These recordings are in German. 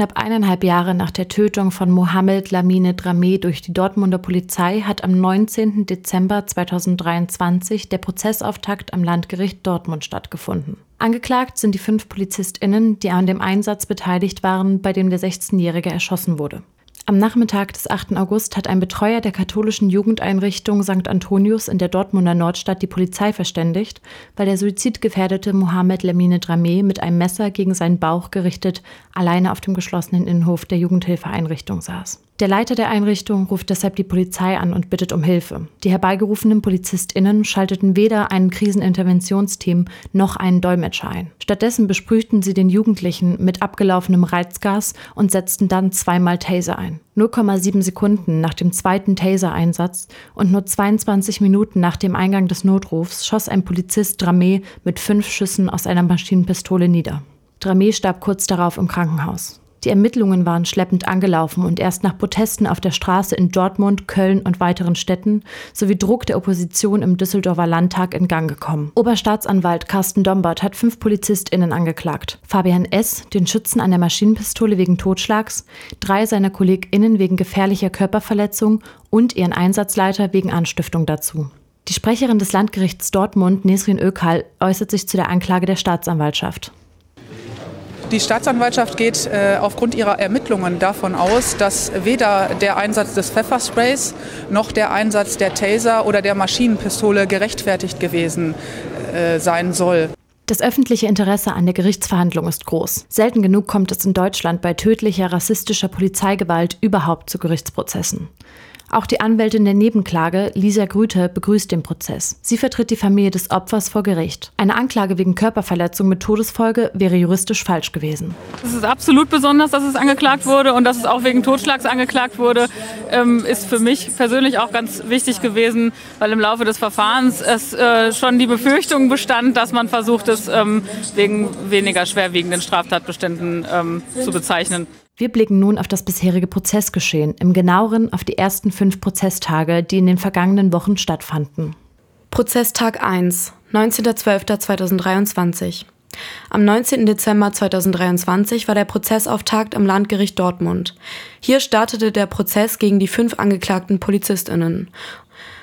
Knapp eineinhalb Jahre nach der Tötung von Mohamed Lamine Dramé durch die Dortmunder Polizei hat am 19. Dezember 2023 der Prozessauftakt am Landgericht Dortmund stattgefunden. Angeklagt sind die fünf PolizistInnen, die an dem Einsatz beteiligt waren, bei dem der 16-Jährige erschossen wurde. Am Nachmittag des 8. August hat ein Betreuer der katholischen Jugendeinrichtung St. Antonius in der Dortmunder Nordstadt die Polizei verständigt, weil der suizidgefährdete Mohamed Lamine Dramé mit einem Messer gegen seinen Bauch gerichtet alleine auf dem geschlossenen Innenhof der Jugendhilfeeinrichtung saß. Der Leiter der Einrichtung ruft deshalb die Polizei an und bittet um Hilfe. Die herbeigerufenen PolizistInnen schalteten weder ein Kriseninterventionsteam noch einen Dolmetscher ein. Stattdessen besprühten sie den Jugendlichen mit abgelaufenem Reizgas und setzten dann zweimal Taser ein. 0,7 Sekunden nach dem zweiten Taser-Einsatz und nur 22 Minuten nach dem Eingang des Notrufs schoss ein Polizist Dramé mit fünf Schüssen aus einer Maschinenpistole nieder. Dramé starb kurz darauf im Krankenhaus. Die Ermittlungen waren schleppend angelaufen und erst nach Protesten auf der Straße in Dortmund, Köln und weiteren Städten sowie Druck der Opposition im Düsseldorfer Landtag in Gang gekommen. Oberstaatsanwalt Carsten Dombert hat fünf PolizistInnen angeklagt. Fabian S., den Schützen an der Maschinenpistole wegen Totschlags, drei seiner KollegInnen wegen gefährlicher Körperverletzung und ihren Einsatzleiter wegen Anstiftung dazu. Die Sprecherin des Landgerichts Dortmund, Nesrin Ökal, äußert sich zu der Anklage der Staatsanwaltschaft. Die Staatsanwaltschaft geht äh, aufgrund ihrer Ermittlungen davon aus, dass weder der Einsatz des Pfeffersprays noch der Einsatz der Taser oder der Maschinenpistole gerechtfertigt gewesen äh, sein soll. Das öffentliche Interesse an der Gerichtsverhandlung ist groß. Selten genug kommt es in Deutschland bei tödlicher rassistischer Polizeigewalt überhaupt zu Gerichtsprozessen. Auch die Anwältin der Nebenklage, Lisa Grüter, begrüßt den Prozess. Sie vertritt die Familie des Opfers vor Gericht. Eine Anklage wegen Körperverletzung mit Todesfolge wäre juristisch falsch gewesen. Es ist absolut besonders, dass es angeklagt wurde und dass es auch wegen Totschlags angeklagt wurde, ähm, ist für mich persönlich auch ganz wichtig gewesen, weil im Laufe des Verfahrens es äh, schon die Befürchtung bestand, dass man versucht, es ähm, wegen weniger schwerwiegenden Straftatbeständen ähm, zu bezeichnen. Wir blicken nun auf das bisherige Prozessgeschehen, im genaueren auf die ersten fünf Prozesstage, die in den vergangenen Wochen stattfanden. Prozesstag 1, 19.12.2023. Am 19. Dezember 2023 war der Prozessauftakt am Landgericht Dortmund. Hier startete der Prozess gegen die fünf angeklagten Polizistinnen.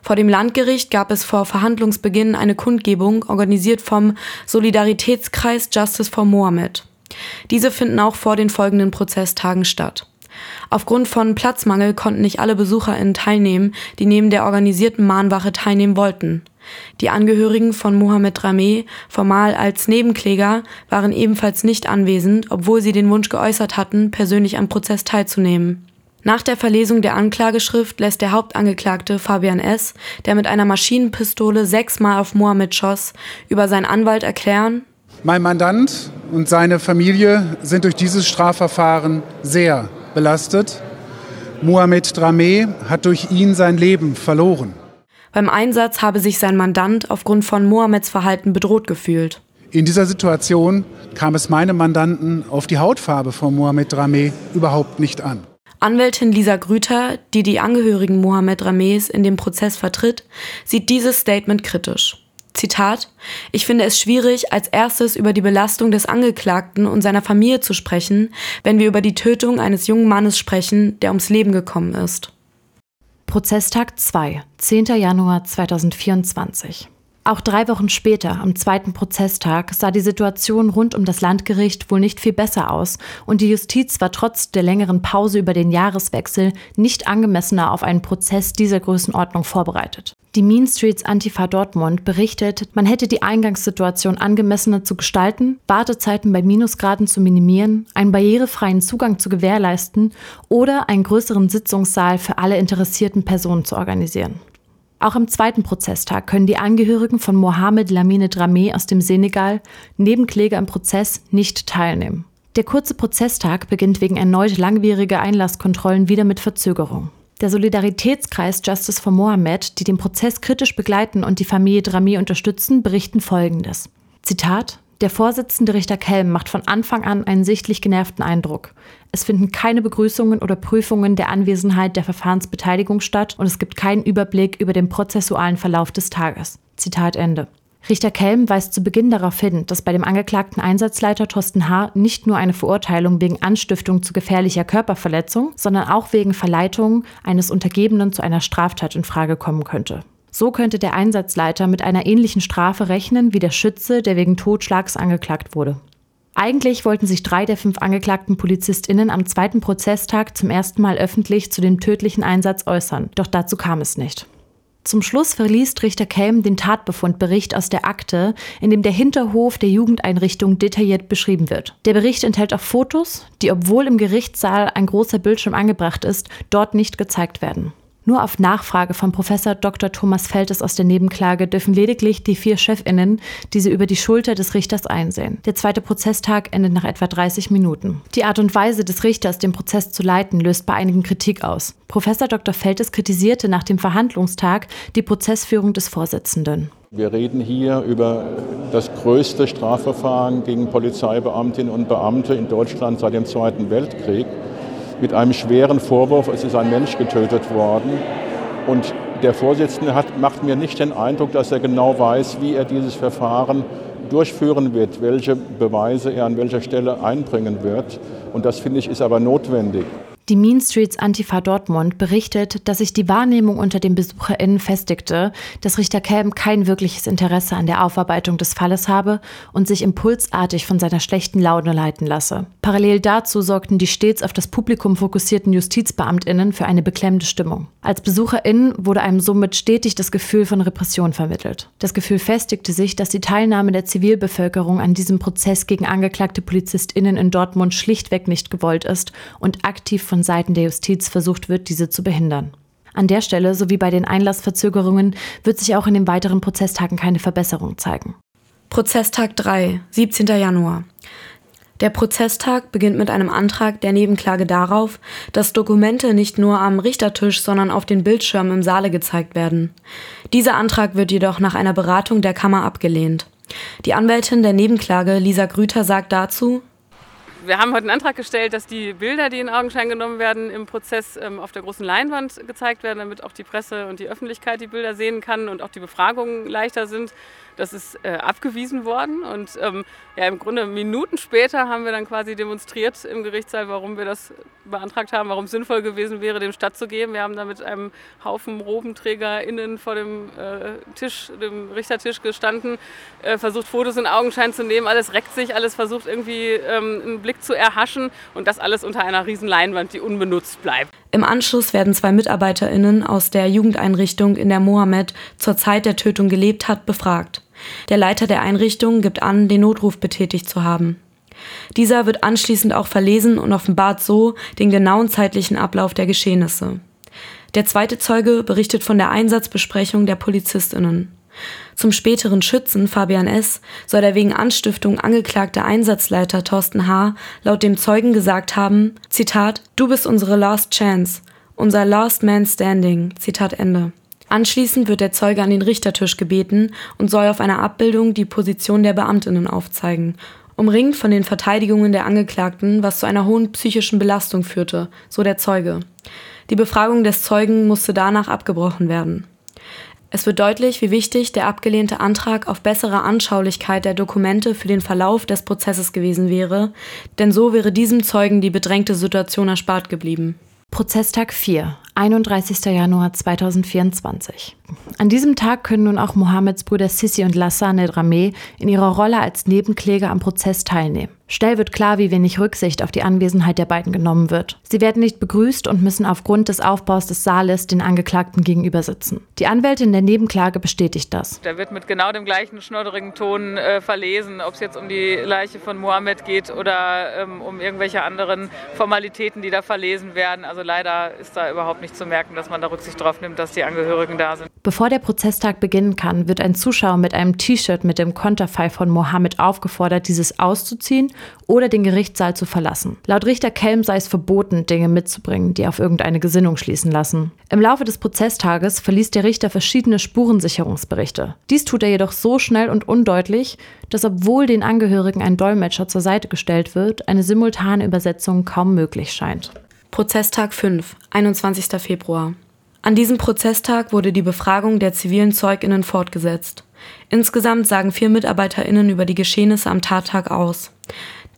Vor dem Landgericht gab es vor Verhandlungsbeginn eine Kundgebung, organisiert vom Solidaritätskreis Justice for Mohammed. Diese finden auch vor den folgenden Prozesstagen statt. Aufgrund von Platzmangel konnten nicht alle BesucherInnen teilnehmen, die neben der organisierten Mahnwache teilnehmen wollten. Die Angehörigen von Mohamed Rameh, formal als Nebenkläger, waren ebenfalls nicht anwesend, obwohl sie den Wunsch geäußert hatten, persönlich am Prozess teilzunehmen. Nach der Verlesung der Anklageschrift lässt der Hauptangeklagte Fabian S., der mit einer Maschinenpistole sechsmal auf Mohammed schoss, über seinen Anwalt erklären, mein Mandant und seine Familie sind durch dieses Strafverfahren sehr belastet. Mohamed Dramé hat durch ihn sein Leben verloren. Beim Einsatz habe sich sein Mandant aufgrund von Mohameds Verhalten bedroht gefühlt. In dieser Situation kam es meinem Mandanten auf die Hautfarbe von Mohamed Dramé überhaupt nicht an. Anwältin Lisa Grüter, die die Angehörigen Mohamed Ramés in dem Prozess vertritt, sieht dieses Statement kritisch. Zitat, ich finde es schwierig, als erstes über die Belastung des Angeklagten und seiner Familie zu sprechen, wenn wir über die Tötung eines jungen Mannes sprechen, der ums Leben gekommen ist. Prozesstag 2, 10. Januar 2024. Auch drei Wochen später, am zweiten Prozesstag, sah die Situation rund um das Landgericht wohl nicht viel besser aus und die Justiz war trotz der längeren Pause über den Jahreswechsel nicht angemessener auf einen Prozess dieser Größenordnung vorbereitet. Die Mean Streets Antifa Dortmund berichtet, man hätte die Eingangssituation angemessener zu gestalten, Wartezeiten bei Minusgraden zu minimieren, einen barrierefreien Zugang zu gewährleisten oder einen größeren Sitzungssaal für alle interessierten Personen zu organisieren. Auch am zweiten Prozesstag können die Angehörigen von Mohamed Lamine Dramé aus dem Senegal, Nebenkläger im Prozess, nicht teilnehmen. Der kurze Prozesstag beginnt wegen erneut langwieriger Einlasskontrollen wieder mit Verzögerung. Der Solidaritätskreis Justice for Mohammed, die den Prozess kritisch begleiten und die Familie Drami unterstützen, berichten Folgendes. Zitat der Vorsitzende Richter Kelm macht von Anfang an einen sichtlich genervten Eindruck. Es finden keine Begrüßungen oder Prüfungen der Anwesenheit der Verfahrensbeteiligung statt und es gibt keinen Überblick über den prozessualen Verlauf des Tages. Zitat Ende. Richter Kelm weist zu Beginn darauf hin, dass bei dem angeklagten Einsatzleiter Thorsten H. nicht nur eine Verurteilung wegen Anstiftung zu gefährlicher Körperverletzung, sondern auch wegen Verleitung eines Untergebenen zu einer Straftat in Frage kommen könnte. So könnte der Einsatzleiter mit einer ähnlichen Strafe rechnen wie der Schütze, der wegen Totschlags angeklagt wurde. Eigentlich wollten sich drei der fünf angeklagten PolizistInnen am zweiten Prozesstag zum ersten Mal öffentlich zu dem tödlichen Einsatz äußern, doch dazu kam es nicht. Zum Schluss verliest Richter Kelm den Tatbefundbericht aus der Akte, in dem der Hinterhof der Jugendeinrichtung detailliert beschrieben wird. Der Bericht enthält auch Fotos, die, obwohl im Gerichtssaal ein großer Bildschirm angebracht ist, dort nicht gezeigt werden. Nur auf Nachfrage von Professor Dr. Thomas Feltes aus der Nebenklage dürfen lediglich die vier Chefinnen diese über die Schulter des Richters einsehen. Der zweite Prozesstag endet nach etwa 30 Minuten. Die Art und Weise des Richters, den Prozess zu leiten, löst bei einigen Kritik aus. Professor Dr. Feltes kritisierte nach dem Verhandlungstag die Prozessführung des Vorsitzenden. Wir reden hier über das größte Strafverfahren gegen Polizeibeamtinnen und Beamte in Deutschland seit dem Zweiten Weltkrieg mit einem schweren Vorwurf, es ist ein Mensch getötet worden. Und der Vorsitzende hat, macht mir nicht den Eindruck, dass er genau weiß, wie er dieses Verfahren durchführen wird, welche Beweise er an welcher Stelle einbringen wird. Und das finde ich ist aber notwendig. Die Mean Streets Antifa Dortmund berichtet, dass sich die Wahrnehmung unter den BesucherInnen festigte, dass Richter Kelm kein wirkliches Interesse an der Aufarbeitung des Falles habe und sich impulsartig von seiner schlechten Laune leiten lasse. Parallel dazu sorgten die stets auf das Publikum fokussierten JustizbeamtInnen für eine beklemmende Stimmung. Als BesucherInnen wurde einem somit stetig das Gefühl von Repression vermittelt. Das Gefühl festigte sich, dass die Teilnahme der Zivilbevölkerung an diesem Prozess gegen angeklagte PolizistInnen in Dortmund schlichtweg nicht gewollt ist und aktiv von Seiten der Justiz versucht wird, diese zu behindern. An der Stelle sowie bei den Einlassverzögerungen wird sich auch in den weiteren Prozesstagen keine Verbesserung zeigen. Prozesstag 3, 17. Januar. Der Prozesstag beginnt mit einem Antrag der Nebenklage darauf, dass Dokumente nicht nur am Richtertisch, sondern auf den Bildschirmen im Saale gezeigt werden. Dieser Antrag wird jedoch nach einer Beratung der Kammer abgelehnt. Die Anwältin der Nebenklage, Lisa Grüter, sagt dazu, wir haben heute einen Antrag gestellt, dass die Bilder, die in Augenschein genommen werden, im Prozess ähm, auf der großen Leinwand gezeigt werden, damit auch die Presse und die Öffentlichkeit die Bilder sehen kann und auch die Befragungen leichter sind. Das ist äh, abgewiesen worden und ähm, ja, im Grunde Minuten später haben wir dann quasi demonstriert im Gerichtssaal, warum wir das beantragt haben, warum es sinnvoll gewesen wäre, dem stattzugeben. Wir haben da mit einem Haufen RobenträgerInnen vor dem äh, Tisch, dem Richtertisch gestanden, äh, versucht Fotos in Augenschein zu nehmen. Alles reckt sich, alles versucht irgendwie ähm, einen Blick zu erhaschen und das alles unter einer riesen Leinwand, die unbenutzt bleibt. Im Anschluss werden zwei MitarbeiterInnen aus der Jugendeinrichtung, in der Mohammed zur Zeit der Tötung gelebt hat, befragt. Der Leiter der Einrichtung gibt an, den Notruf betätigt zu haben. Dieser wird anschließend auch verlesen und offenbart so den genauen zeitlichen Ablauf der Geschehnisse. Der zweite Zeuge berichtet von der Einsatzbesprechung der PolizistInnen. Zum späteren Schützen Fabian S. soll der wegen Anstiftung angeklagte Einsatzleiter Thorsten H. laut dem Zeugen gesagt haben, Zitat, du bist unsere Last Chance, unser Last Man Standing, Zitat Ende. Anschließend wird der Zeuge an den Richtertisch gebeten und soll auf einer Abbildung die Position der Beamtinnen aufzeigen, umringt von den Verteidigungen der Angeklagten, was zu einer hohen psychischen Belastung führte, so der Zeuge. Die Befragung des Zeugen musste danach abgebrochen werden. Es wird deutlich, wie wichtig der abgelehnte Antrag auf bessere Anschaulichkeit der Dokumente für den Verlauf des Prozesses gewesen wäre, denn so wäre diesem Zeugen die bedrängte Situation erspart geblieben. Prozesstag 4, 31. Januar 2024. An diesem Tag können nun auch Mohammeds Brüder Sissi und Lassane Dramé in ihrer Rolle als Nebenkläger am Prozess teilnehmen. Schnell wird klar, wie wenig Rücksicht auf die Anwesenheit der beiden genommen wird. Sie werden nicht begrüßt und müssen aufgrund des Aufbaus des Saales den Angeklagten gegenüber sitzen. Die Anwältin der Nebenklage bestätigt das. Da wird mit genau dem gleichen schnodderigen Ton äh, verlesen, ob es jetzt um die Leiche von Mohammed geht oder ähm, um irgendwelche anderen Formalitäten, die da verlesen werden. Also leider ist da überhaupt nicht zu merken, dass man da Rücksicht drauf nimmt, dass die Angehörigen da sind. Bevor der Prozesstag beginnen kann, wird ein Zuschauer mit einem T-Shirt mit dem Konterfei von Mohammed aufgefordert, dieses auszuziehen oder den Gerichtssaal zu verlassen. Laut Richter Kelm sei es verboten, Dinge mitzubringen, die auf irgendeine Gesinnung schließen lassen. Im Laufe des Prozesstages verließ der Richter verschiedene Spurensicherungsberichte. Dies tut er jedoch so schnell und undeutlich, dass obwohl den Angehörigen ein Dolmetscher zur Seite gestellt wird, eine simultane Übersetzung kaum möglich scheint. Prozesstag 5, 21. Februar. An diesem Prozesstag wurde die Befragung der zivilen Zeuginnen fortgesetzt. Insgesamt sagen vier MitarbeiterInnen über die Geschehnisse am Tattag aus.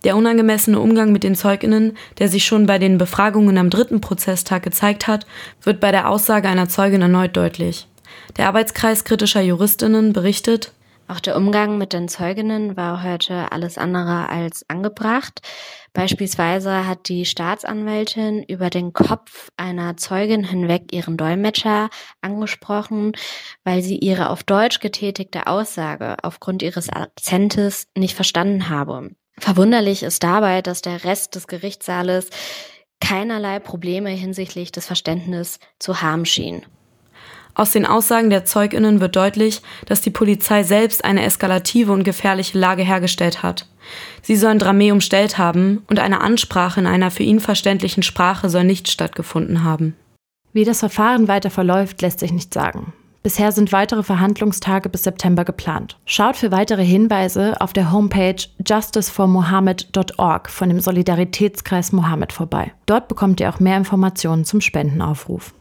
Der unangemessene Umgang mit den ZeugInnen, der sich schon bei den Befragungen am dritten Prozesstag gezeigt hat, wird bei der Aussage einer Zeugin erneut deutlich. Der Arbeitskreis kritischer JuristInnen berichtet, auch der Umgang mit den Zeuginnen war heute alles andere als angebracht. Beispielsweise hat die Staatsanwältin über den Kopf einer Zeugin hinweg ihren Dolmetscher angesprochen, weil sie ihre auf Deutsch getätigte Aussage aufgrund ihres Akzentes nicht verstanden habe. Verwunderlich ist dabei, dass der Rest des Gerichtssaales keinerlei Probleme hinsichtlich des Verständnisses zu haben schien. Aus den Aussagen der Zeuginnen wird deutlich, dass die Polizei selbst eine eskalative und gefährliche Lage hergestellt hat. Sie sollen Dramé umstellt haben und eine Ansprache in einer für ihn verständlichen Sprache soll nicht stattgefunden haben. Wie das Verfahren weiter verläuft, lässt sich nicht sagen. Bisher sind weitere Verhandlungstage bis September geplant. Schaut für weitere Hinweise auf der Homepage justiceformohammed.org von dem Solidaritätskreis Mohammed vorbei. Dort bekommt ihr auch mehr Informationen zum Spendenaufruf.